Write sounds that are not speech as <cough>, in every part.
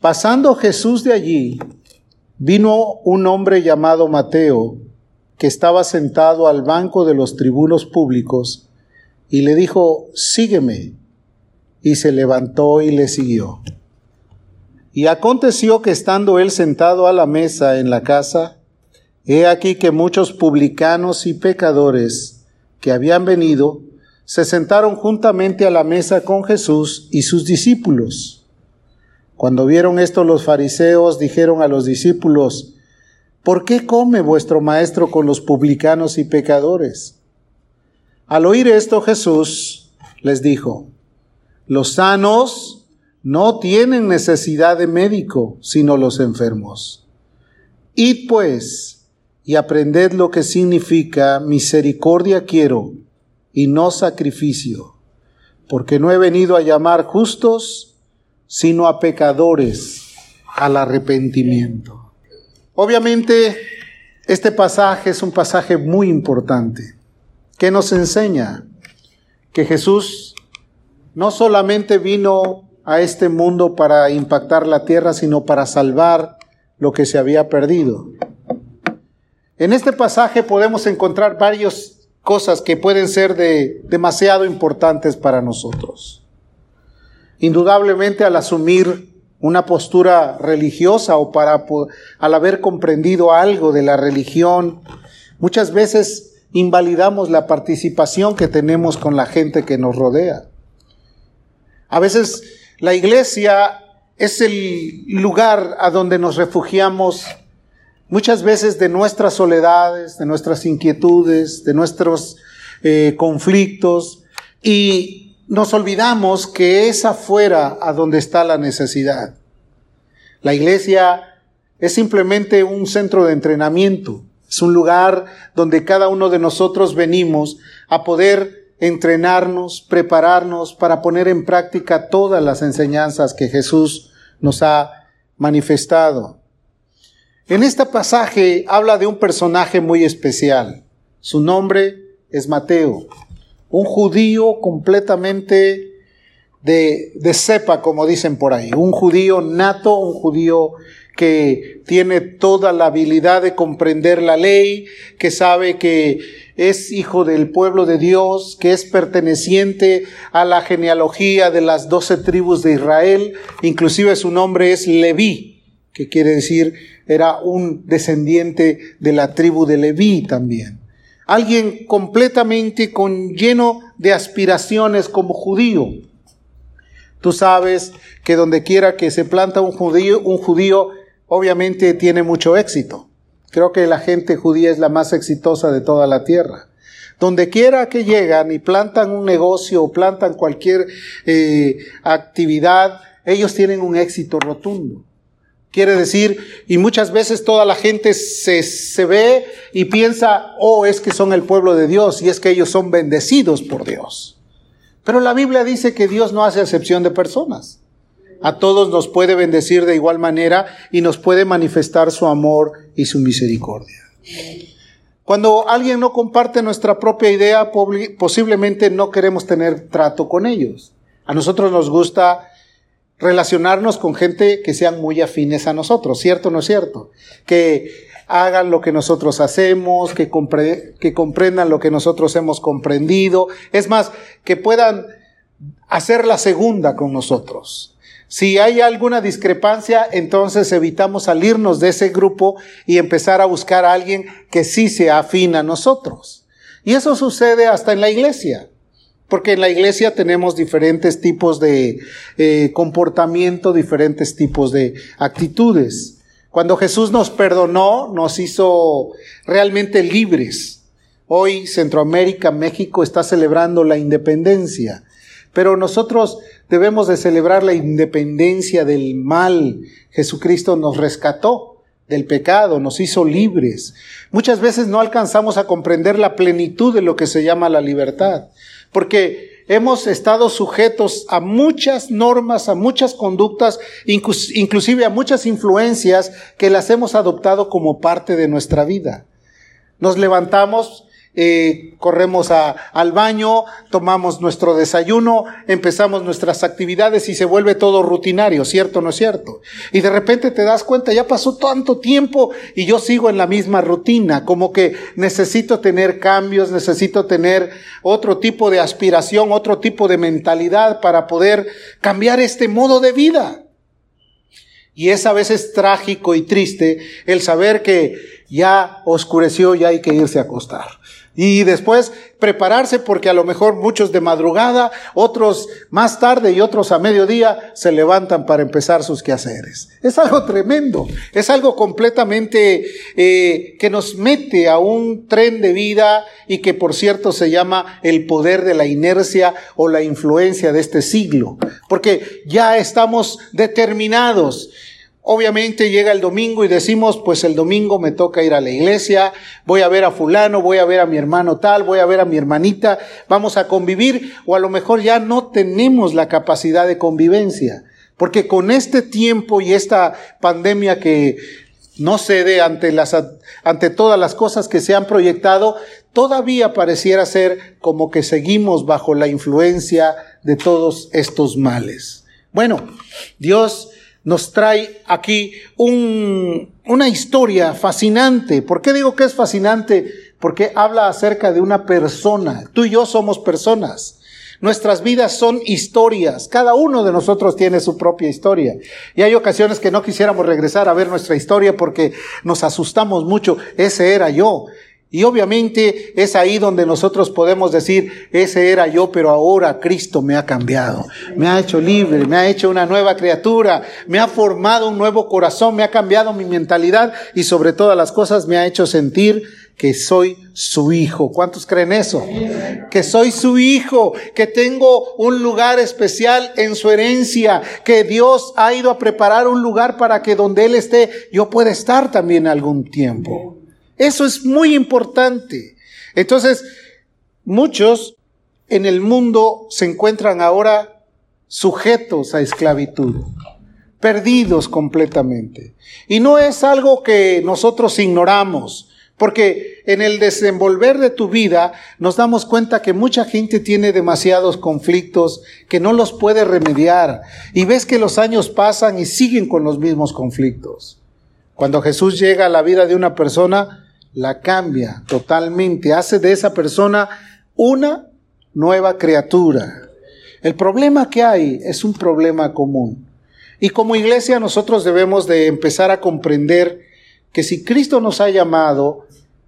Pasando Jesús de allí, vino un hombre llamado Mateo, que estaba sentado al banco de los tribunos públicos, y le dijo, sígueme. Y se levantó y le siguió. Y aconteció que estando él sentado a la mesa en la casa, he aquí que muchos publicanos y pecadores que habían venido, se sentaron juntamente a la mesa con Jesús y sus discípulos. Cuando vieron esto los fariseos dijeron a los discípulos, ¿por qué come vuestro maestro con los publicanos y pecadores? Al oír esto Jesús les dijo, los sanos no tienen necesidad de médico, sino los enfermos. Id pues y aprended lo que significa misericordia quiero y no sacrificio, porque no he venido a llamar justos, sino a pecadores al arrepentimiento. Obviamente, este pasaje es un pasaje muy importante, que nos enseña que Jesús no solamente vino a este mundo para impactar la tierra, sino para salvar lo que se había perdido. En este pasaje podemos encontrar varios cosas que pueden ser de, demasiado importantes para nosotros. Indudablemente al asumir una postura religiosa o para al haber comprendido algo de la religión, muchas veces invalidamos la participación que tenemos con la gente que nos rodea. A veces la iglesia es el lugar a donde nos refugiamos muchas veces de nuestras soledades, de nuestras inquietudes, de nuestros eh, conflictos y nos olvidamos que es afuera a donde está la necesidad. La iglesia es simplemente un centro de entrenamiento, es un lugar donde cada uno de nosotros venimos a poder entrenarnos, prepararnos para poner en práctica todas las enseñanzas que Jesús nos ha manifestado. En este pasaje habla de un personaje muy especial. Su nombre es Mateo, un judío completamente de, de cepa, como dicen por ahí, un judío nato, un judío que tiene toda la habilidad de comprender la ley, que sabe que es hijo del pueblo de Dios, que es perteneciente a la genealogía de las doce tribus de Israel, inclusive su nombre es Leví, que quiere decir era un descendiente de la tribu de Leví también. Alguien completamente con lleno de aspiraciones como judío. Tú sabes que donde quiera que se planta un judío, un judío obviamente tiene mucho éxito. Creo que la gente judía es la más exitosa de toda la tierra. Donde quiera que llegan y plantan un negocio o plantan cualquier eh, actividad, ellos tienen un éxito rotundo. Quiere decir, y muchas veces toda la gente se, se, ve y piensa, oh, es que son el pueblo de Dios y es que ellos son bendecidos por Dios. Pero la Biblia dice que Dios no hace excepción de personas. A todos nos puede bendecir de igual manera y nos puede manifestar su amor y su misericordia. Cuando alguien no comparte nuestra propia idea, posiblemente no queremos tener trato con ellos. A nosotros nos gusta relacionarnos con gente que sean muy afines a nosotros, ¿cierto o no es cierto? Que hagan lo que nosotros hacemos, que, que comprendan lo que nosotros hemos comprendido, es más, que puedan hacer la segunda con nosotros. Si hay alguna discrepancia, entonces evitamos salirnos de ese grupo y empezar a buscar a alguien que sí se afina a nosotros. Y eso sucede hasta en la iglesia. Porque en la iglesia tenemos diferentes tipos de eh, comportamiento, diferentes tipos de actitudes. Cuando Jesús nos perdonó, nos hizo realmente libres. Hoy Centroamérica, México está celebrando la independencia, pero nosotros debemos de celebrar la independencia del mal. Jesucristo nos rescató del pecado, nos hizo libres. Muchas veces no alcanzamos a comprender la plenitud de lo que se llama la libertad porque hemos estado sujetos a muchas normas, a muchas conductas, inclusive a muchas influencias que las hemos adoptado como parte de nuestra vida. Nos levantamos eh, corremos al baño, tomamos nuestro desayuno, empezamos nuestras actividades y se vuelve todo rutinario, ¿cierto o no es cierto? Y de repente te das cuenta, ya pasó tanto tiempo y yo sigo en la misma rutina, como que necesito tener cambios, necesito tener otro tipo de aspiración, otro tipo de mentalidad para poder cambiar este modo de vida. Y es a veces trágico y triste el saber que ya oscureció, ya hay que irse a acostar. Y después prepararse porque a lo mejor muchos de madrugada, otros más tarde y otros a mediodía se levantan para empezar sus quehaceres. Es algo tremendo, es algo completamente eh, que nos mete a un tren de vida y que por cierto se llama el poder de la inercia o la influencia de este siglo, porque ya estamos determinados Obviamente llega el domingo y decimos, pues el domingo me toca ir a la iglesia, voy a ver a fulano, voy a ver a mi hermano tal, voy a ver a mi hermanita, vamos a convivir o a lo mejor ya no tenemos la capacidad de convivencia. Porque con este tiempo y esta pandemia que no cede ante, las, ante todas las cosas que se han proyectado, todavía pareciera ser como que seguimos bajo la influencia de todos estos males. Bueno, Dios nos trae aquí un, una historia fascinante. ¿Por qué digo que es fascinante? Porque habla acerca de una persona. Tú y yo somos personas. Nuestras vidas son historias. Cada uno de nosotros tiene su propia historia. Y hay ocasiones que no quisiéramos regresar a ver nuestra historia porque nos asustamos mucho. Ese era yo. Y obviamente es ahí donde nosotros podemos decir, ese era yo, pero ahora Cristo me ha cambiado, me ha hecho libre, me ha hecho una nueva criatura, me ha formado un nuevo corazón, me ha cambiado mi mentalidad y sobre todas las cosas me ha hecho sentir que soy su hijo. ¿Cuántos creen eso? Que soy su hijo, que tengo un lugar especial en su herencia, que Dios ha ido a preparar un lugar para que donde Él esté, yo pueda estar también algún tiempo. Eso es muy importante. Entonces, muchos en el mundo se encuentran ahora sujetos a esclavitud, perdidos completamente. Y no es algo que nosotros ignoramos, porque en el desenvolver de tu vida nos damos cuenta que mucha gente tiene demasiados conflictos que no los puede remediar. Y ves que los años pasan y siguen con los mismos conflictos. Cuando Jesús llega a la vida de una persona, la cambia totalmente, hace de esa persona una nueva criatura. El problema que hay es un problema común. Y como iglesia nosotros debemos de empezar a comprender que si Cristo nos ha llamado,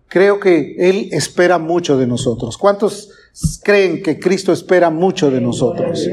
creo que Él espera mucho de nosotros. ¿Cuántos creen que Cristo espera mucho de nosotros?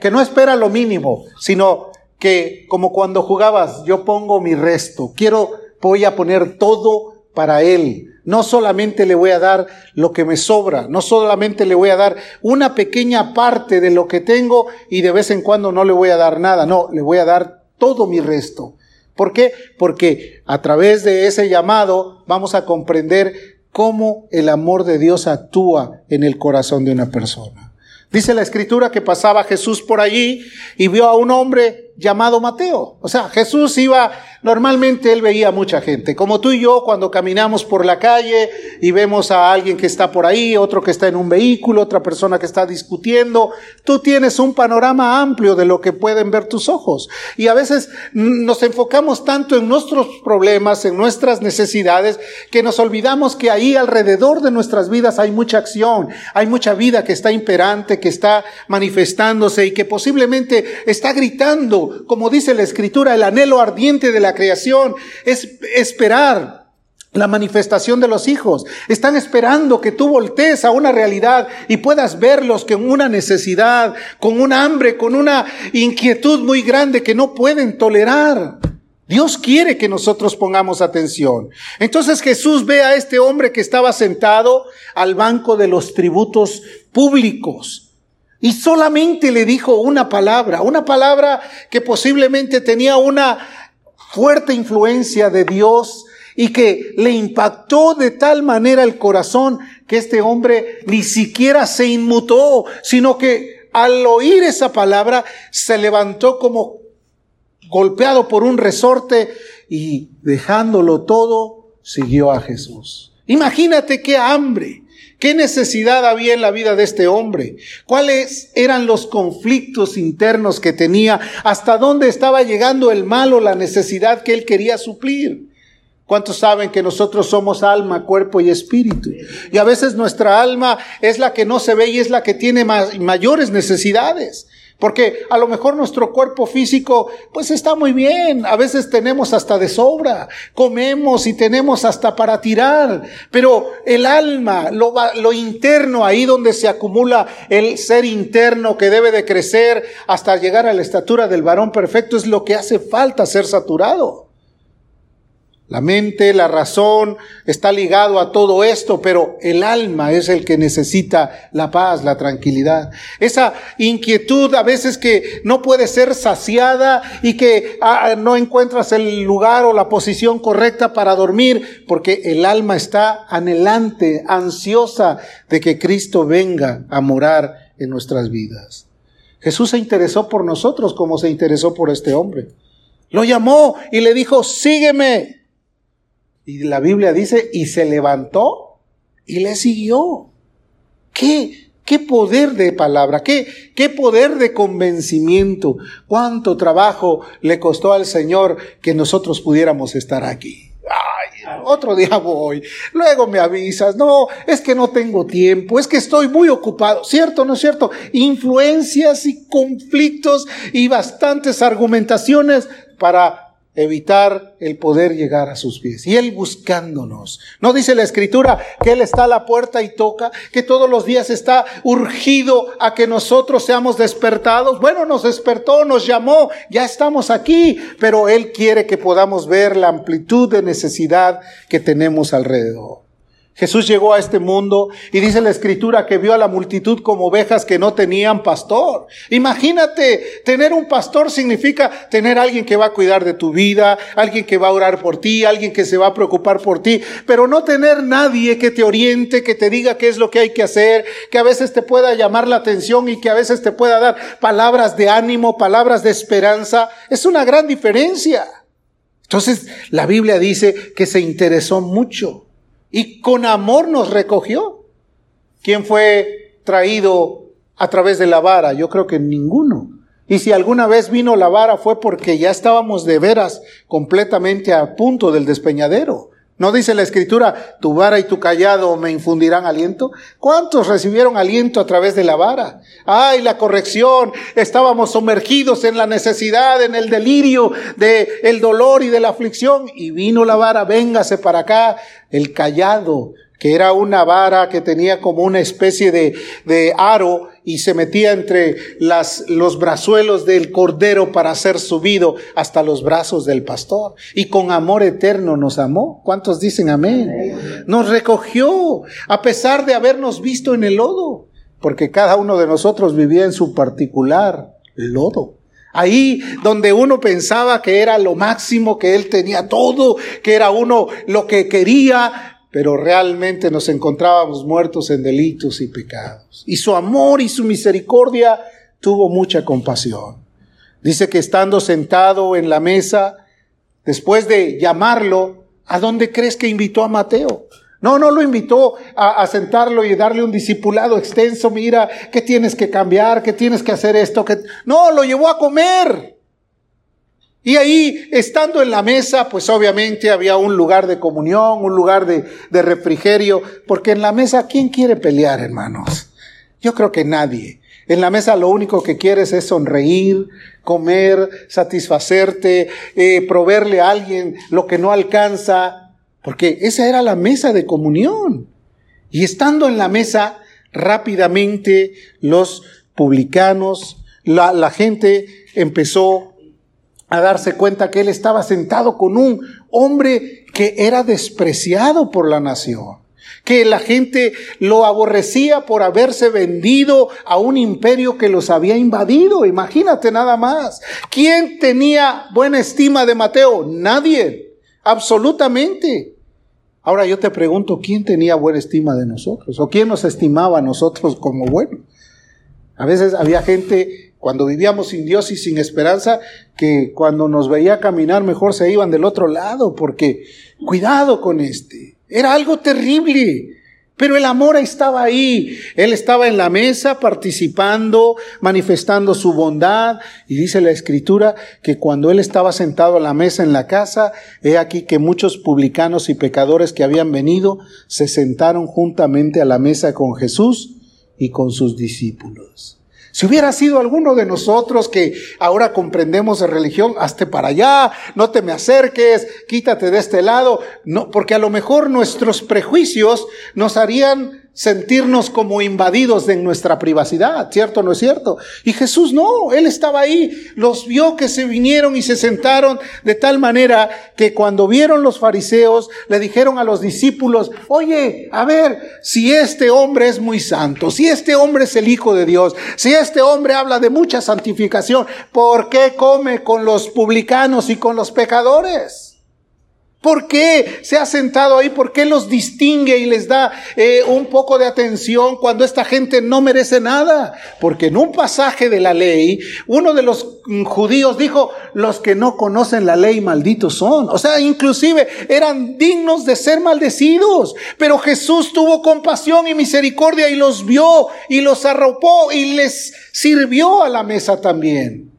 Que no espera lo mínimo, sino que como cuando jugabas, yo pongo mi resto, quiero, voy a poner todo para Él. No solamente le voy a dar lo que me sobra, no solamente le voy a dar una pequeña parte de lo que tengo y de vez en cuando no le voy a dar nada, no, le voy a dar todo mi resto. ¿Por qué? Porque a través de ese llamado vamos a comprender cómo el amor de Dios actúa en el corazón de una persona. Dice la escritura que pasaba Jesús por allí y vio a un hombre llamado Mateo. O sea, Jesús iba Normalmente él veía mucha gente, como tú y yo cuando caminamos por la calle y vemos a alguien que está por ahí, otro que está en un vehículo, otra persona que está discutiendo, tú tienes un panorama amplio de lo que pueden ver tus ojos. Y a veces nos enfocamos tanto en nuestros problemas, en nuestras necesidades, que nos olvidamos que ahí alrededor de nuestras vidas hay mucha acción, hay mucha vida que está imperante, que está manifestándose y que posiblemente está gritando, como dice la escritura, el anhelo ardiente de la creación, es esperar la manifestación de los hijos. Están esperando que tú voltees a una realidad y puedas verlos con una necesidad, con un hambre, con una inquietud muy grande que no pueden tolerar. Dios quiere que nosotros pongamos atención. Entonces Jesús ve a este hombre que estaba sentado al banco de los tributos públicos. Y solamente le dijo una palabra, una palabra que posiblemente tenía una fuerte influencia de Dios y que le impactó de tal manera el corazón que este hombre ni siquiera se inmutó, sino que al oír esa palabra se levantó como golpeado por un resorte y dejándolo todo, siguió a Jesús. Imagínate qué hambre, ¿Qué necesidad había en la vida de este hombre? ¿Cuáles eran los conflictos internos que tenía? ¿Hasta dónde estaba llegando el mal o la necesidad que él quería suplir? ¿Cuántos saben que nosotros somos alma, cuerpo y espíritu? Y a veces nuestra alma es la que no se ve y es la que tiene mayores necesidades. Porque a lo mejor nuestro cuerpo físico pues está muy bien, a veces tenemos hasta de sobra, comemos y tenemos hasta para tirar, pero el alma, lo, lo interno, ahí donde se acumula el ser interno que debe de crecer hasta llegar a la estatura del varón perfecto, es lo que hace falta ser saturado. La mente, la razón está ligado a todo esto, pero el alma es el que necesita la paz, la tranquilidad. Esa inquietud a veces que no puede ser saciada y que ah, no encuentras el lugar o la posición correcta para dormir, porque el alma está anhelante, ansiosa de que Cristo venga a morar en nuestras vidas. Jesús se interesó por nosotros como se interesó por este hombre. Lo llamó y le dijo, sígueme. Y la Biblia dice, y se levantó y le siguió. ¿Qué? ¿Qué poder de palabra? ¿Qué, ¿Qué poder de convencimiento? ¿Cuánto trabajo le costó al Señor que nosotros pudiéramos estar aquí? Ay, otro día voy, luego me avisas, no, es que no tengo tiempo, es que estoy muy ocupado, ¿cierto no es cierto? Influencias y conflictos y bastantes argumentaciones para evitar el poder llegar a sus pies. Y Él buscándonos. No dice la Escritura que Él está a la puerta y toca, que todos los días está urgido a que nosotros seamos despertados. Bueno, nos despertó, nos llamó, ya estamos aquí, pero Él quiere que podamos ver la amplitud de necesidad que tenemos alrededor. Jesús llegó a este mundo y dice la escritura que vio a la multitud como ovejas que no tenían pastor. Imagínate, tener un pastor significa tener alguien que va a cuidar de tu vida, alguien que va a orar por ti, alguien que se va a preocupar por ti, pero no tener nadie que te oriente, que te diga qué es lo que hay que hacer, que a veces te pueda llamar la atención y que a veces te pueda dar palabras de ánimo, palabras de esperanza. Es una gran diferencia. Entonces, la Biblia dice que se interesó mucho y con amor nos recogió. ¿Quién fue traído a través de la vara? Yo creo que ninguno. Y si alguna vez vino la vara fue porque ya estábamos de veras completamente a punto del despeñadero. ¿No dice la escritura, tu vara y tu callado me infundirán aliento? ¿Cuántos recibieron aliento a través de la vara? Ay, la corrección, estábamos sumergidos en la necesidad, en el delirio de el dolor y de la aflicción y vino la vara, véngase para acá, el callado que era una vara que tenía como una especie de, de aro y se metía entre las, los brazuelos del cordero para ser subido hasta los brazos del pastor. Y con amor eterno nos amó. ¿Cuántos dicen amén? Nos recogió a pesar de habernos visto en el lodo, porque cada uno de nosotros vivía en su particular lodo. Ahí donde uno pensaba que era lo máximo, que él tenía todo, que era uno lo que quería, pero realmente nos encontrábamos muertos en delitos y pecados. Y su amor y su misericordia tuvo mucha compasión. Dice que estando sentado en la mesa, después de llamarlo, ¿a dónde crees que invitó a Mateo? No, no lo invitó a, sentarlo y darle un discipulado extenso. Mira, que tienes que cambiar, que tienes que hacer esto. No, lo llevó a comer. Y ahí, estando en la mesa, pues obviamente había un lugar de comunión, un lugar de, refrigerio, porque en la mesa, ¿quién quiere pelear, hermanos? Yo creo que nadie. En la mesa lo único que quieres es sonreír, comer, satisfacerte, eh, proveerle a alguien lo que no alcanza, porque esa era la mesa de comunión. Y estando en la mesa, rápidamente los publicanos, la, la gente empezó a darse cuenta que él estaba sentado con un hombre que era despreciado por la nación, que la gente lo aborrecía por haberse vendido a un imperio que los había invadido. Imagínate nada más. ¿Quién tenía buena estima de Mateo? Nadie, absolutamente. Ahora yo te pregunto, ¿quién tenía buena estima de nosotros? ¿O quién nos estimaba a nosotros como buenos? A veces había gente cuando vivíamos sin Dios y sin esperanza, que cuando nos veía caminar mejor se iban del otro lado, porque cuidado con este. Era algo terrible. Pero el amor estaba ahí. Él estaba en la mesa participando, manifestando su bondad. Y dice la escritura que cuando él estaba sentado a la mesa en la casa, he aquí que muchos publicanos y pecadores que habían venido se sentaron juntamente a la mesa con Jesús y con sus discípulos. Si hubiera sido alguno de nosotros que ahora comprendemos de religión, hazte para allá, no te me acerques, quítate de este lado, no, porque a lo mejor nuestros prejuicios nos harían sentirnos como invadidos de nuestra privacidad, ¿cierto o no es cierto? Y Jesús no, Él estaba ahí, los vio que se vinieron y se sentaron de tal manera que cuando vieron los fariseos, le dijeron a los discípulos, oye, a ver, si este hombre es muy santo, si este hombre es el Hijo de Dios, si este hombre habla de mucha santificación, ¿por qué come con los publicanos y con los pecadores? ¿Por qué se ha sentado ahí? ¿Por qué los distingue y les da eh, un poco de atención cuando esta gente no merece nada? Porque en un pasaje de la ley, uno de los mm, judíos dijo, los que no conocen la ley malditos son. O sea, inclusive eran dignos de ser maldecidos. Pero Jesús tuvo compasión y misericordia y los vio y los arropó y les sirvió a la mesa también.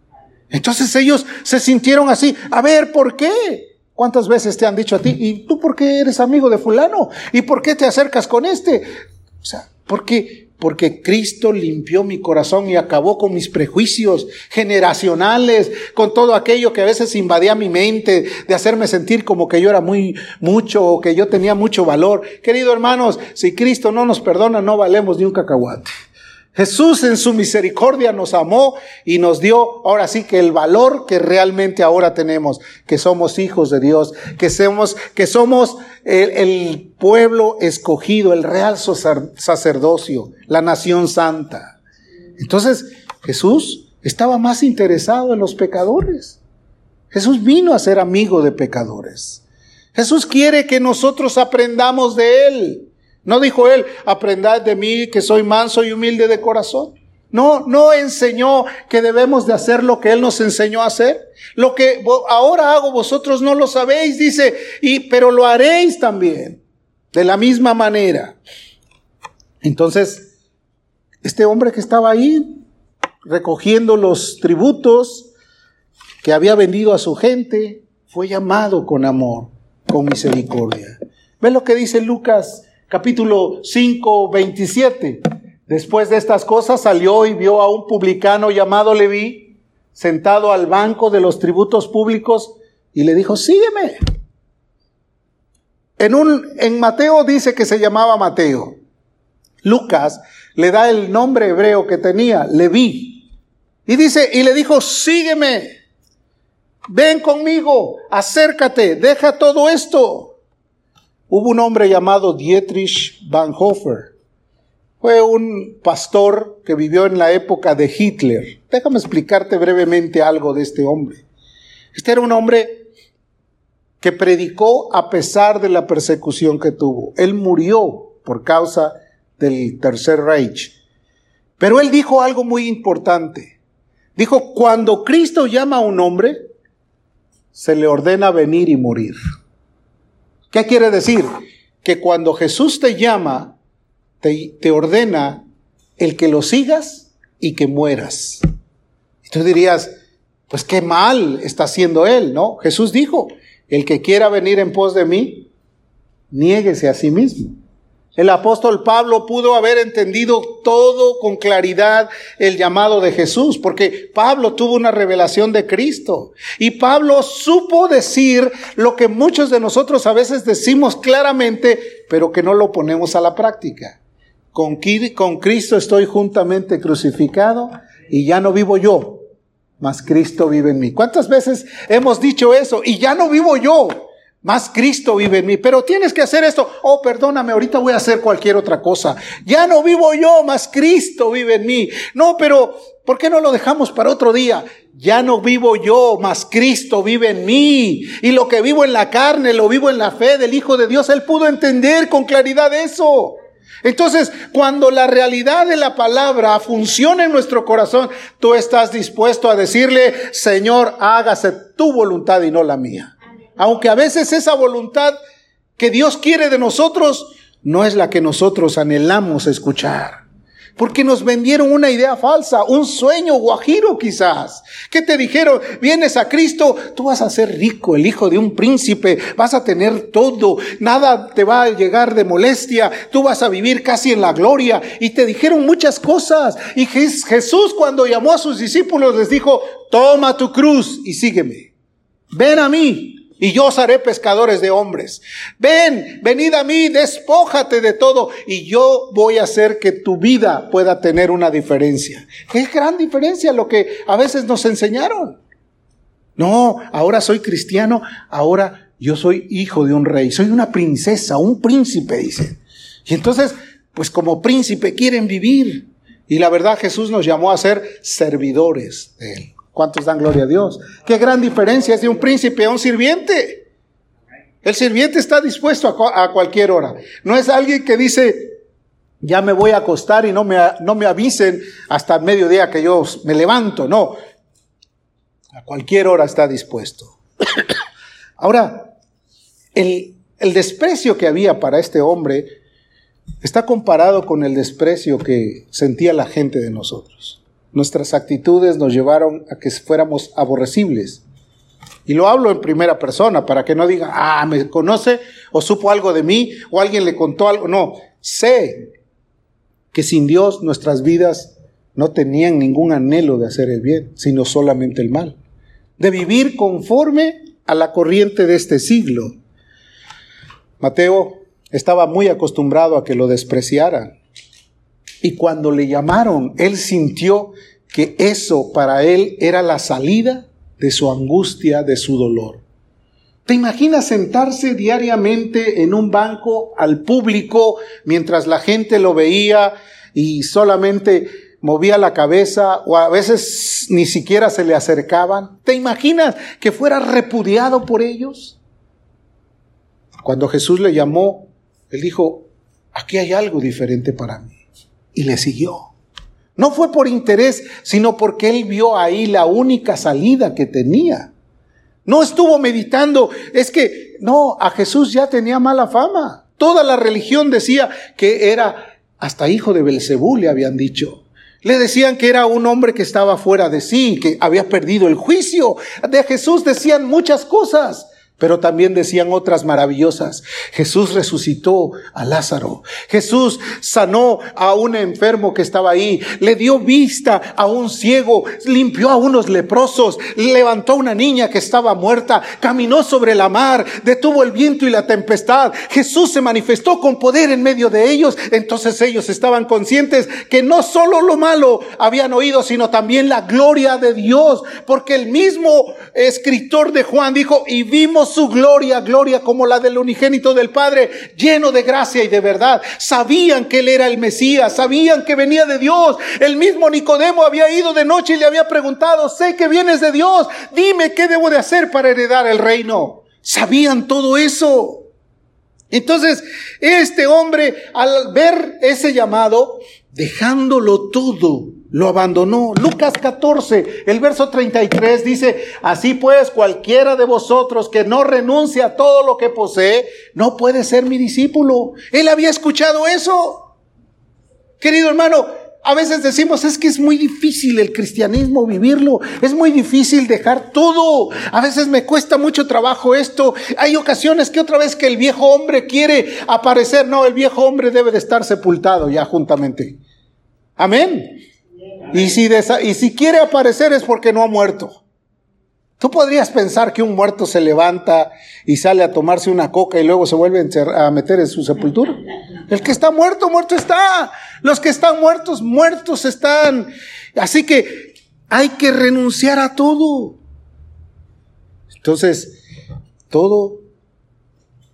Entonces ellos se sintieron así. A ver, ¿por qué? ¿Cuántas veces te han dicho a ti, ¿y tú por qué eres amigo de fulano? ¿Y por qué te acercas con este? O sea, porque, porque Cristo limpió mi corazón y acabó con mis prejuicios generacionales, con todo aquello que a veces invadía mi mente, de hacerme sentir como que yo era muy, mucho o que yo tenía mucho valor. Querido hermanos, si Cristo no nos perdona, no valemos ni un cacahuate. Jesús en su misericordia nos amó y nos dio ahora sí que el valor que realmente ahora tenemos, que somos hijos de Dios, que somos, que somos el, el pueblo escogido, el real sacerdocio, la nación santa. Entonces Jesús estaba más interesado en los pecadores. Jesús vino a ser amigo de pecadores. Jesús quiere que nosotros aprendamos de Él. No dijo él, aprendad de mí que soy manso y humilde de corazón. No, no enseñó que debemos de hacer lo que él nos enseñó a hacer. Lo que ahora hago vosotros no lo sabéis, dice, y pero lo haréis también de la misma manera. Entonces, este hombre que estaba ahí recogiendo los tributos que había vendido a su gente, fue llamado con amor, con misericordia. ¿Ven lo que dice Lucas capítulo 5, 27. Después de estas cosas salió y vio a un publicano llamado Leví sentado al banco de los tributos públicos y le dijo, sígueme. En, un, en Mateo dice que se llamaba Mateo. Lucas le da el nombre hebreo que tenía, Leví. Y dice, y le dijo, sígueme, ven conmigo, acércate, deja todo esto. Hubo un hombre llamado Dietrich Hofer. Fue un pastor que vivió en la época de Hitler. Déjame explicarte brevemente algo de este hombre. Este era un hombre que predicó a pesar de la persecución que tuvo. Él murió por causa del Tercer Reich. Pero él dijo algo muy importante. Dijo, cuando Cristo llama a un hombre, se le ordena venir y morir. ¿Qué quiere decir? Que cuando Jesús te llama, te, ordena el que lo sigas y que mueras. Y tú dirías, pues qué mal está haciendo él, ¿no? Jesús dijo, el que quiera venir en pos de mí, niéguese a sí mismo. El apóstol Pablo pudo haber entendido todo con claridad el llamado de Jesús, porque Pablo tuvo una revelación de Cristo. Y Pablo supo decir lo que muchos de nosotros a veces decimos claramente, pero que no lo ponemos a la práctica. Con, con Cristo estoy juntamente crucificado y ya no vivo yo, mas Cristo vive en mí. ¿Cuántas veces hemos dicho eso? Y ya no vivo yo, más Cristo vive en mí. Pero tienes que hacer esto. Oh, perdóname, ahorita voy a hacer cualquier otra cosa. Ya no vivo yo, más Cristo vive en mí. No, pero ¿por qué no lo dejamos para otro día? Ya no vivo yo, más Cristo vive en mí. Y lo que vivo en la carne, lo vivo en la fe del Hijo de Dios. Él pudo entender con claridad eso. Entonces, cuando la realidad de la palabra funciona en nuestro corazón, tú estás dispuesto a decirle, Señor, hágase tu voluntad y no la mía. Aunque a veces esa voluntad que Dios quiere de nosotros no es la que nosotros anhelamos escuchar. Porque nos vendieron una idea falsa, un sueño guajiro quizás. Que te dijeron, vienes a Cristo, tú vas a ser rico, el hijo de un príncipe, vas a tener todo, nada te va a llegar de molestia, tú vas a vivir casi en la gloria. Y te dijeron muchas cosas. Y Jesús cuando llamó a sus discípulos les dijo, toma tu cruz y sígueme. Ven a mí y yo os haré pescadores de hombres. Ven, venid a mí, despójate de todo y yo voy a hacer que tu vida pueda tener una diferencia. Es gran diferencia lo que a veces nos enseñaron. No, ahora soy cristiano, ahora yo soy hijo de un rey, soy una princesa, un príncipe, dicen. Y entonces, pues como príncipe quieren vivir. Y la verdad Jesús nos llamó a ser servidores de Él. ¿Cuántos dan gloria a Dios? Qué gran diferencia es de un príncipe a un sirviente. El sirviente está dispuesto a, cualquier hora. No es alguien que dice, ya me voy a acostar y no me, no me avisen hasta mediodía que yo me levanto. No, a cualquier hora está dispuesto. <coughs> Ahora, el, el desprecio que había para este hombre está comparado con el desprecio que sentía la gente de nosotros. Nuestras actitudes nos llevaron a que fuéramos aborrecibles. Y lo hablo en primera persona para que no diga, ah, me conoce o supo algo de mí o alguien le contó algo. No, sé que sin Dios nuestras vidas no tenían ningún anhelo de hacer el bien, sino solamente el mal. De vivir conforme a la corriente de este siglo. Mateo estaba muy acostumbrado a que lo despreciaran. Y cuando le llamaron, él sintió que eso para él era la salida de su angustia, de su dolor. ¿Te imaginas sentarse diariamente en un banco al público mientras la gente lo veía y solamente movía la cabeza o a veces ni siquiera se le acercaban? ¿Te imaginas que fuera repudiado por ellos? Cuando Jesús le llamó, él dijo, aquí hay algo diferente para mí y le siguió. No fue por interés, sino porque él vio ahí la única salida que tenía. No estuvo meditando, es que no, a Jesús ya tenía mala fama. Toda la religión decía que era hasta hijo de Belcebú, le habían dicho. Le decían que era un hombre que estaba fuera de sí, que había perdido el juicio. De Jesús decían muchas cosas. Pero también decían otras maravillosas. Jesús resucitó a Lázaro. Jesús sanó a un enfermo que estaba ahí. Le dio vista a un ciego. Limpió a unos leprosos. Levantó a una niña que estaba muerta. Caminó sobre la mar. Detuvo el viento y la tempestad. Jesús se manifestó con poder en medio de ellos. Entonces ellos estaban conscientes que no solo lo malo habían oído, sino también la gloria de Dios. Porque el mismo escritor de Juan dijo, y vimos su gloria, gloria como la del unigénito del Padre, lleno de gracia y de verdad. Sabían que Él era el Mesías, sabían que venía de Dios. El mismo Nicodemo había ido de noche y le había preguntado, sé que vienes de Dios, dime qué debo de hacer para heredar el reino. Sabían todo eso. Entonces, este hombre, al ver ese llamado, dejándolo todo, lo abandonó. Lucas 14, el verso 33 dice, así pues cualquiera de vosotros que no renuncie a todo lo que posee, no puede ser mi discípulo. Él había escuchado eso. Querido hermano, a veces decimos, es que es muy difícil el cristianismo vivirlo, es muy difícil dejar todo, a veces me cuesta mucho trabajo esto, hay ocasiones que otra vez que el viejo hombre quiere aparecer, no, el viejo hombre debe de estar sepultado ya juntamente. Amén. Y si, y si quiere aparecer es porque no ha muerto. Tú podrías pensar que un muerto se levanta y sale a tomarse una coca y luego se vuelve a meter en su sepultura. El que está muerto, muerto está. Los que están muertos, muertos están. Así que hay que renunciar a todo. Entonces, todo,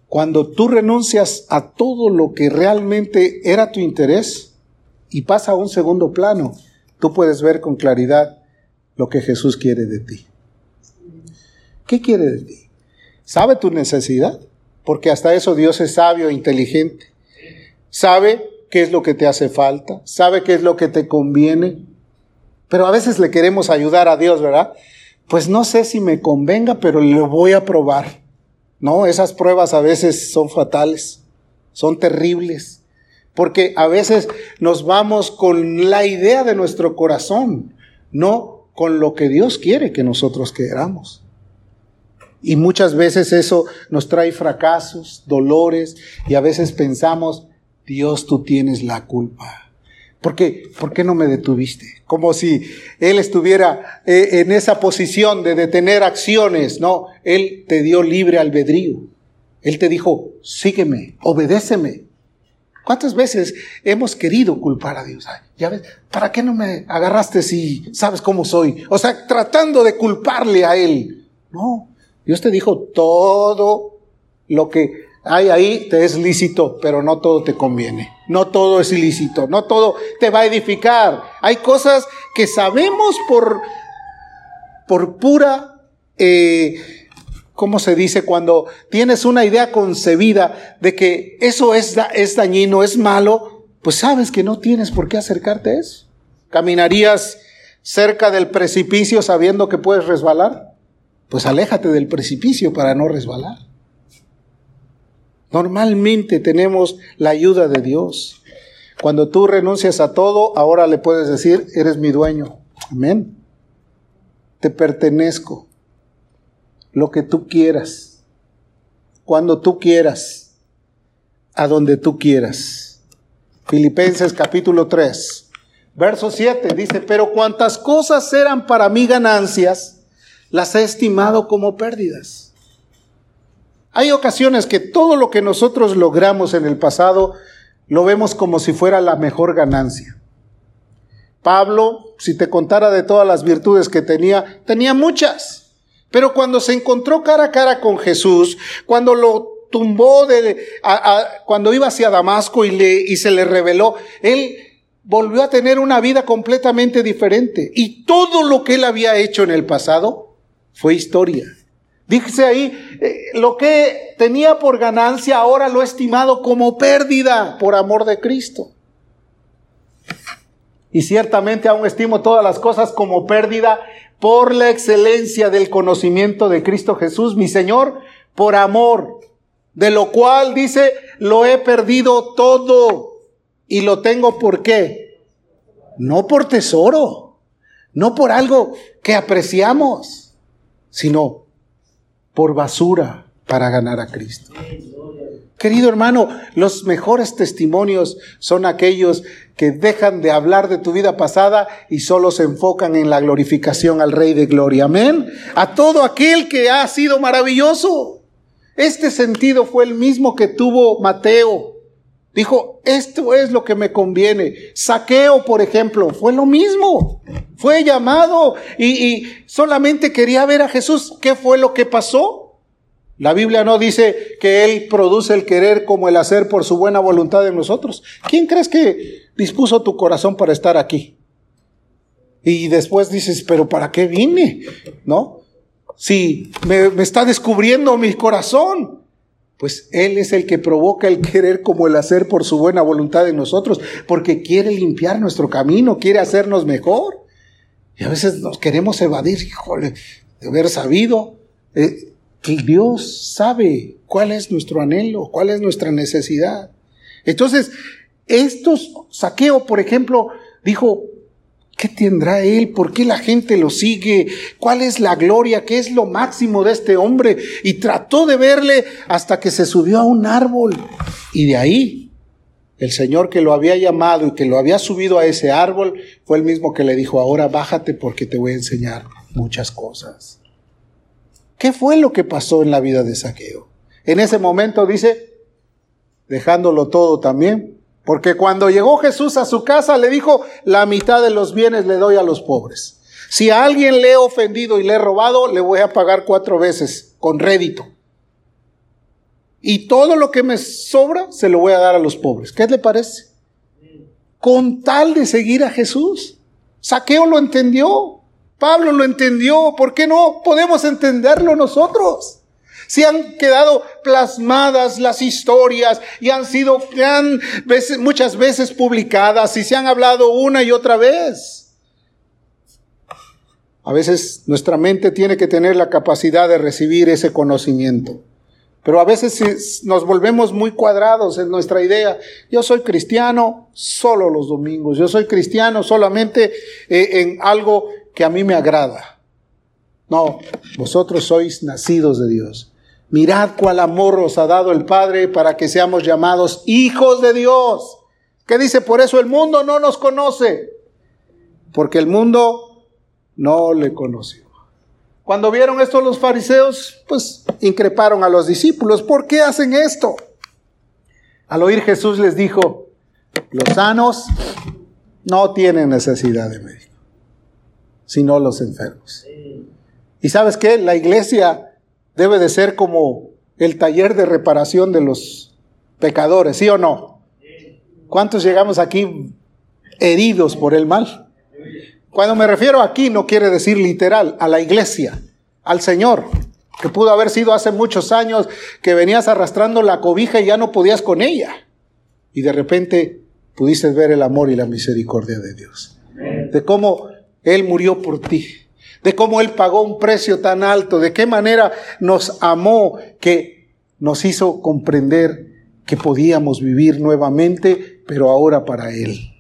cuando tú renuncias a todo lo que realmente era tu interés y pasa a un segundo plano, tú puedes ver con claridad lo que Jesús quiere de ti. ¿Qué quiere de ti? ¿Sabe tu necesidad? Porque hasta eso Dios es sabio e inteligente. Sabe qué es lo que te hace falta, sabe qué es lo que te conviene. Pero a veces le queremos ayudar a Dios, ¿verdad? Pues no sé si me convenga, pero lo voy a probar. No, esas pruebas a veces son fatales. son terribles, porque a veces nos vamos con la idea de nuestro corazón, no con lo que Dios quiere que nosotros queramos. Y muchas veces eso nos trae fracasos, dolores, y a veces pensamos, Dios, tú tienes la culpa. ¿Por qué? ¿Por qué no me detuviste? Como si Él estuviera eh, en esa posición de detener acciones. No, Él te dio libre albedrío. Él te dijo, sígueme, obedéceme. ¿Cuántas veces hemos querido culpar a Dios? ya ves, ¿para qué no me agarraste si sabes cómo soy? O sea, tratando de culparle a Él. No, Dios te dijo todo lo que hay ahí, te es lícito, pero no todo te conviene. No todo es ilícito, no todo te va a edificar. Hay cosas que sabemos por, por pura, eh, ¿cómo se dice? Cuando tienes una idea concebida de que eso es, es dañino, es malo, pues sabes que no tienes por qué acercarte a eso. ¿Caminarías cerca del precipicio sabiendo que puedes resbalar? Pues aléjate del precipicio para no resbalar. Normalmente tenemos la ayuda de Dios. Cuando tú renuncias a todo, ahora le puedes decir, eres mi dueño. Amén. Te pertenezco. Lo que tú quieras. Cuando tú quieras. A donde tú quieras. Filipenses capítulo 3. Verso 7 dice, pero cuantas cosas eran para mí ganancias, las he estimado como pérdidas hay ocasiones que todo lo que nosotros logramos en el pasado lo vemos como si fuera la mejor ganancia. Pablo, si te contara de todas las virtudes que tenía, tenía muchas. Pero cuando se encontró cara a cara con Jesús, cuando lo tumbó de, cuando iba hacia Damasco y, y se le reveló, él volvió a tener una vida completamente diferente. Y todo lo que él había hecho en el pasado fue historia. Dice ahí, eh, lo que tenía por ganancia ahora lo he estimado como pérdida por amor de Cristo. Y ciertamente aún estimo todas las cosas como pérdida por la excelencia del conocimiento de Cristo Jesús, mi Señor, por amor, de lo cual dice, lo he perdido todo y lo tengo por qué? No por tesoro, no por algo que apreciamos, sino por basura para ganar a Cristo. Querido hermano, los mejores testimonios son aquellos que dejan de hablar de tu vida pasada y solo se enfocan en la glorificación al Rey de Gloria. Amén. A todo aquel que ha sido maravilloso. Este sentido fue el mismo que tuvo Mateo. Dijo, esto es lo que me conviene. Saqueo, por ejemplo, fue lo mismo. Fue llamado y, solamente quería ver a Jesús. ¿Qué fue lo que pasó? La Biblia no dice que Él produce el querer como el hacer por su buena voluntad en nosotros. ¿Quién crees que dispuso tu corazón para estar aquí? Y después dices, pero ¿para qué vine? ¿No? Si me está descubriendo mi corazón pues Él es el que provoca el querer como el hacer por su buena voluntad en nosotros, porque quiere limpiar nuestro camino, quiere hacernos mejor. Y a veces nos queremos evadir, híjole, de haber sabido eh, Dios sabe cuál es nuestro anhelo, cuál es nuestra necesidad. Entonces, estos, saqueo, por ejemplo, dijo, ¿Qué tendrá él? ¿Por qué la gente lo sigue? ¿Cuál es la gloria? ¿Qué es lo máximo de este hombre? Y trató de verle hasta que se subió a un árbol. Y de ahí, el Señor que lo había llamado y que lo había subido a ese árbol, fue el mismo que le dijo, ahora bájate porque te voy a enseñar muchas cosas. ¿Qué fue lo que pasó en la vida de Saqueo? En ese momento dice, dejándolo todo también, porque cuando llegó Jesús a su casa le dijo, la mitad de los bienes le doy a los pobres. Si a alguien le he ofendido y le he robado, le voy a pagar cuatro veces con rédito. Y todo lo que me sobra se lo voy a dar a los pobres. ¿Qué le parece? Con tal de seguir a Jesús. Saqueo lo entendió. Pablo lo entendió. ¿Por qué no podemos entenderlo nosotros? Si han quedado plasmadas las historias y han sido muchas veces publicadas y se han hablado una y otra vez. A veces nuestra mente tiene que tener la capacidad de recibir ese conocimiento Pero a veces nos volvemos muy cuadrados en nuestra idea. Yo soy cristiano solo los domingos. Yo soy cristiano solamente eh, en algo que a mí me agrada. No, vosotros sois nacidos de Dios. Mirad cuál amor os ha dado el Padre para que seamos llamados hijos de Dios. ¿Qué dice? Por eso el mundo no nos conoce. Porque el mundo no le conoció. Cuando vieron esto los fariseos, pues increparon a los discípulos. ¿Por qué hacen esto? Al oír Jesús les dijo, los sanos no tienen necesidad de médico, sino los enfermos. ¿Y sabes qué? La iglesia debe de ser como el taller de reparación de los pecadores, ¿sí o no? ¿Cuántos llegamos aquí heridos por el mal? Cuando me refiero aquí no quiere decir literal, a la iglesia, al Señor, que pudo haber sido hace muchos años que venías arrastrando la cobija y ya no podías con ella. Y de repente pudiste ver el amor y la misericordia de Dios. De cómo Él murió por ti, de cómo Él pagó un precio tan alto, de qué manera nos amó que nos hizo comprender que podíamos vivir nuevamente, pero ahora para Él.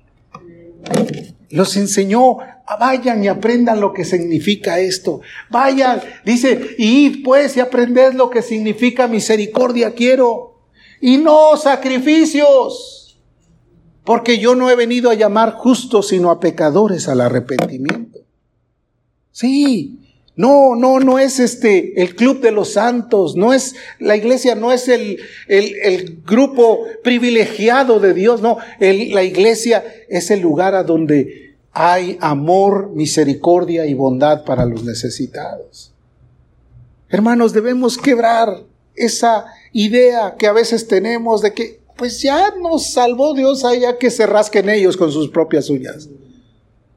Los enseñó, vayan y aprendan lo que significa esto. Vayan, dice, y pues y aprended lo que significa misericordia quiero. Y no sacrificios. Porque yo no he venido a llamar justos, sino a pecadores al arrepentimiento. Sí, no, no, no es este el club de los santos, no es la iglesia, no es el, el, grupo privilegiado de Dios, no, la iglesia es el lugar a donde hay amor, misericordia y bondad para los necesitados. Hermanos, debemos quebrar esa idea que a veces tenemos de que pues ya nos salvó Dios allá que se rasquen ellos con sus propias uñas.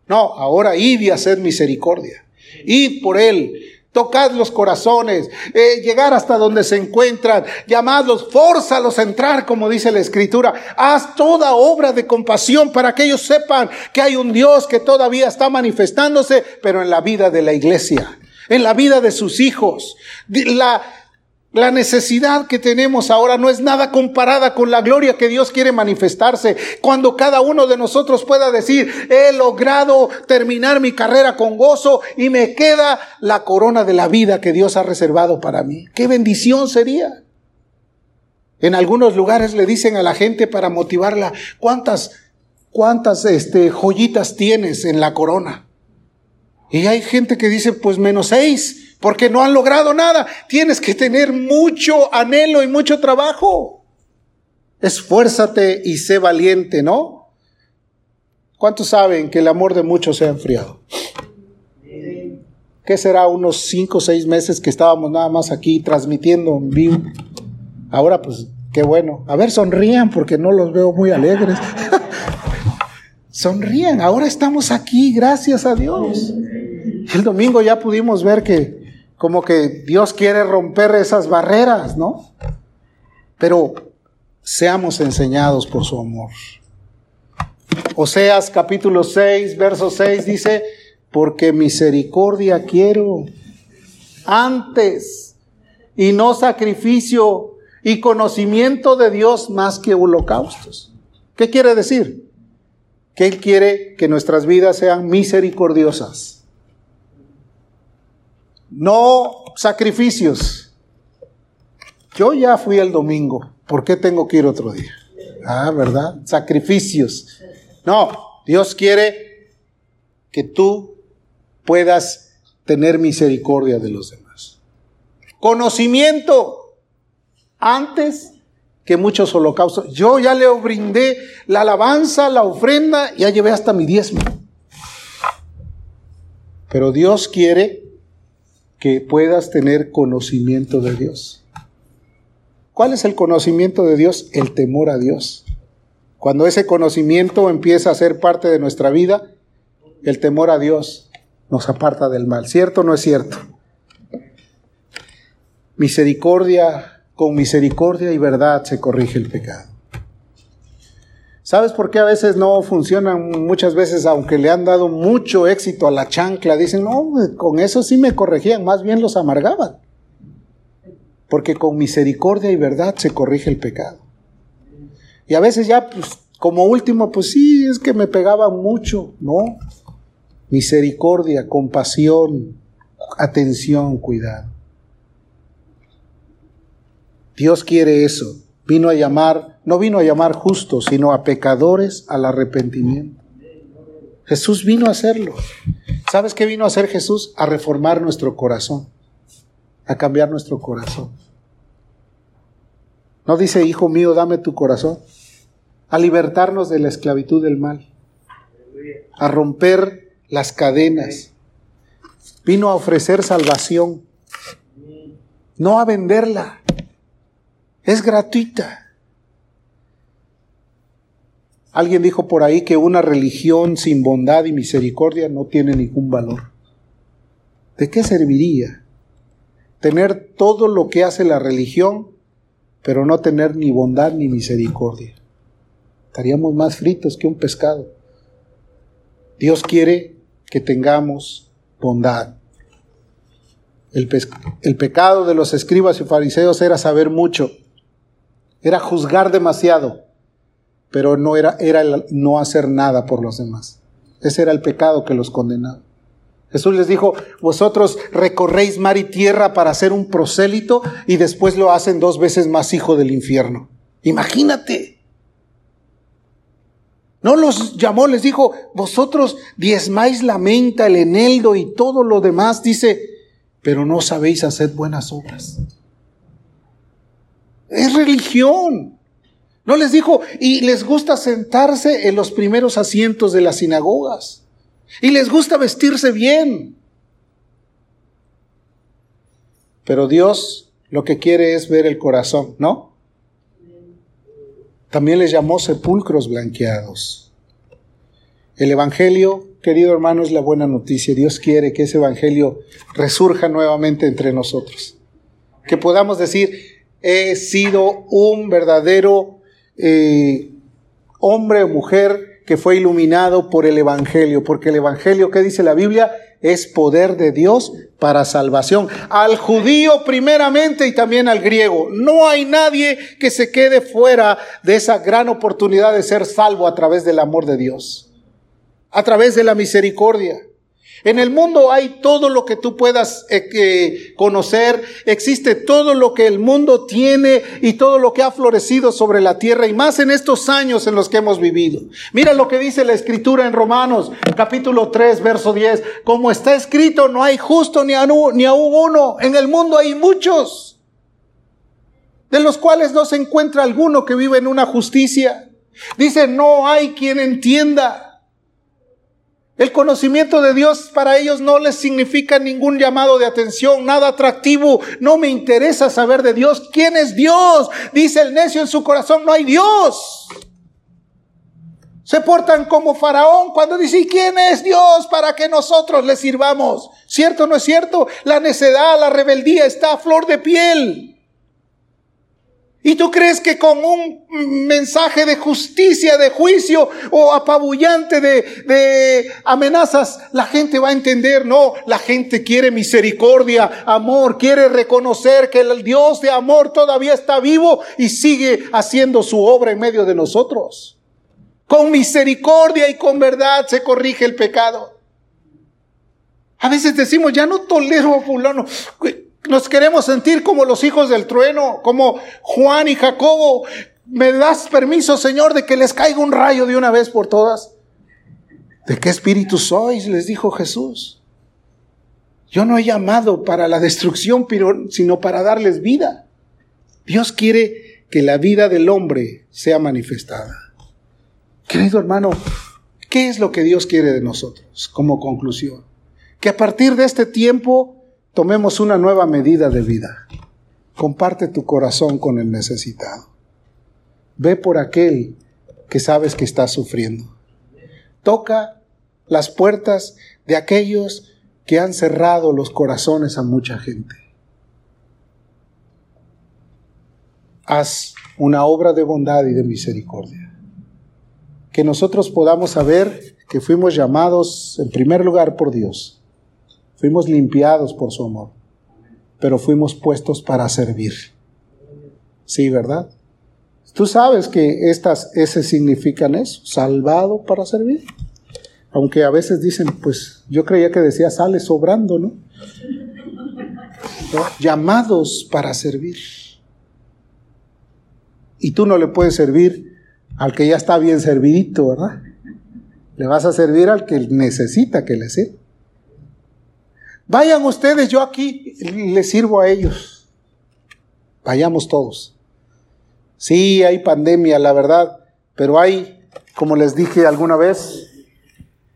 No, ahora id y hacer misericordia. Id por él, tocad los corazones, eh, llegar hasta donde se encuentran, llamadlos, fórzalos a entrar, como dice la Escritura. Haz toda obra de compasión para que ellos sepan que hay un Dios que todavía está manifestándose, pero en la vida de la iglesia, en la vida de sus hijos. La, la necesidad que tenemos ahora no es nada comparada con la gloria que Dios quiere manifestarse. Cuando cada uno de nosotros pueda decir, he logrado terminar mi carrera con gozo y me queda la corona de la vida que Dios ha reservado para mí. ¡Qué bendición sería! En algunos lugares le dicen a la gente para motivarla, ¿cuántas, cuántas este, joyitas tienes en la corona? Y hay gente que dice, pues menos seis porque no han logrado nada. Tienes que tener mucho anhelo y mucho trabajo. Esfuérzate y sé valiente, ¿no? ¿Cuántos saben que el amor de muchos se ha enfriado? ¿Qué será? Unos cinco o seis meses que estábamos nada más aquí transmitiendo en vivo. Ahora pues, qué bueno. A ver, sonrían porque no los veo muy alegres. <laughs> sonrían, ahora estamos aquí, gracias a Dios. El domingo ya pudimos ver que como que Dios quiere romper esas barreras, ¿no? Pero seamos enseñados por su amor. Oseas capítulo 6, verso 6 dice, porque misericordia quiero antes y no sacrificio y conocimiento de Dios más que holocaustos. ¿Qué quiere decir? Que Él quiere que nuestras vidas sean misericordiosas no sacrificios. Yo ya fui el domingo, ¿por qué tengo que ir otro día? Ah, ¿verdad? Sacrificios. No, Dios quiere que tú puedas tener misericordia de los demás. Conocimiento antes que muchos holocaustos. Yo ya le brindé la alabanza, la ofrenda, ya llevé hasta mi diezmo. Pero Dios quiere que puedas tener conocimiento de Dios. ¿Cuál es el conocimiento de Dios? El temor a Dios. Cuando ese conocimiento empieza a ser parte de nuestra vida, el temor a Dios nos aparta del mal. ¿Cierto o no es cierto? Misericordia, con misericordia y verdad se corrige el pecado. ¿Sabes por qué a veces no funcionan? Muchas veces, aunque le han dado mucho éxito a la chancla, dicen, no, con eso sí me corregían, más bien los amargaban. porque con misericordia y verdad se corrige el pecado. Y a veces ya, pues, como último, pues sí, es que me pegaban mucho, ¿no? Misericordia, compasión, atención, cuidado. Dios quiere eso. Vino a llamar, no vino a llamar justos, sino a pecadores al arrepentimiento. Jesús vino a hacerlo. ¿Sabes qué vino a hacer Jesús? A reformar nuestro corazón, a cambiar nuestro corazón. No dice, hijo mío, dame tu corazón, a libertarnos de la esclavitud del mal, a romper las cadenas. Vino a ofrecer salvación, no a venderla. Es gratuita. Alguien dijo por ahí que una religión sin bondad y misericordia no tiene ningún valor. ¿De qué serviría tener todo lo que hace la religión, pero no tener ni bondad ni misericordia? Estaríamos más fritos que un pescado. Dios quiere que tengamos bondad. El, el, pecado de los escribas y fariseos era saber mucho era juzgar demasiado, pero no era, era no hacer nada por los demás. Ese era el pecado que los condenaba. Jesús les dijo, vosotros recorréis mar y tierra para ser un prosélito y después lo hacen dos veces más hijo del infierno. Imagínate. No los llamó, les dijo, vosotros diezmáis la menta, el eneldo y todo lo demás, dice, pero no sabéis hacer buenas obras. Es religión. No les dijo, y les gusta sentarse en los primeros asientos de las sinagogas. Y les gusta vestirse bien. Pero Dios lo que quiere es ver el corazón, ¿no? También les llamó sepulcros blanqueados. El Evangelio, querido hermano, es la buena noticia. Dios quiere que ese Evangelio resurja nuevamente entre nosotros. Que podamos decir, he sido un verdadero eh, hombre o mujer que fue iluminado por el Evangelio, porque el Evangelio, ¿qué dice la Biblia? Es poder de Dios para salvación. Al judío primeramente y también al griego. No hay nadie que se quede fuera de esa gran oportunidad de ser salvo a través del amor de Dios, a través de la misericordia. En el mundo hay todo lo que tú puedas eh, conocer, existe todo lo que el mundo tiene y todo lo que ha florecido sobre la tierra y más en estos años en los que hemos vivido. Mira lo que dice la escritura en Romanos capítulo 3 verso 10. Como está escrito, no hay justo ni, ni aún uno. En el mundo hay muchos, de los cuales no se encuentra alguno que vive en una justicia. Dice, no hay quien entienda. El conocimiento de Dios para ellos no les significa ningún llamado de atención, nada atractivo. No me interesa saber de Dios. ¿Quién es Dios? Dice el necio en su corazón, no hay Dios. Se portan como faraón cuando dice, ¿quién es Dios para que nosotros le sirvamos? ¿Cierto o no es cierto? La necedad, la rebeldía está a flor de piel. ¿Y tú crees que con un mensaje de justicia, de juicio o apabullante de, de, amenazas la gente va a entender? No, la gente quiere misericordia, amor, quiere reconocer que el Dios de amor todavía está vivo y sigue haciendo su obra en medio de nosotros. Con misericordia y con verdad se corrige el pecado. A veces decimos, ya no tolero a fulano. Nos queremos sentir como los hijos del trueno, como Juan y Jacobo. ¿Me das permiso, Señor, de que les caiga un rayo de una vez por todas? ¿De qué espíritu sois? les dijo Jesús. Yo no he llamado para la destrucción, sino para darles vida. Dios quiere que la vida del hombre sea manifestada. Querido hermano, ¿qué es lo que Dios quiere de nosotros como conclusión? Que a partir de este tiempo tomemos una nueva medida de vida. Comparte tu corazón con el necesitado. Ve por aquel que sabes que está sufriendo. Toca las puertas de aquellos que han cerrado los corazones a mucha gente. Haz una obra de bondad y de misericordia. Que nosotros podamos saber que fuimos llamados en primer lugar por Dios Fuimos limpiados por su amor. pero fuimos puestos para servir. Sí, ¿verdad? Tú sabes que estas S significan eso, salvado para servir. Aunque a veces dicen, pues yo creía que decía sale sobrando, ¿no? Llamados para servir. Y tú no le puedes servir al que ya está bien servidito, ¿verdad? Le vas a servir al que necesita que le sirva. Vayan ustedes, yo aquí les sirvo a ellos. Vayamos todos. Sí, hay pandemia, la verdad, pero hay, como les dije alguna vez,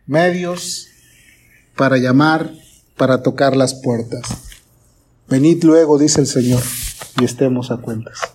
medios para llamar, para tocar las puertas. Venid luego, dice el Señor, y estemos a cuentas.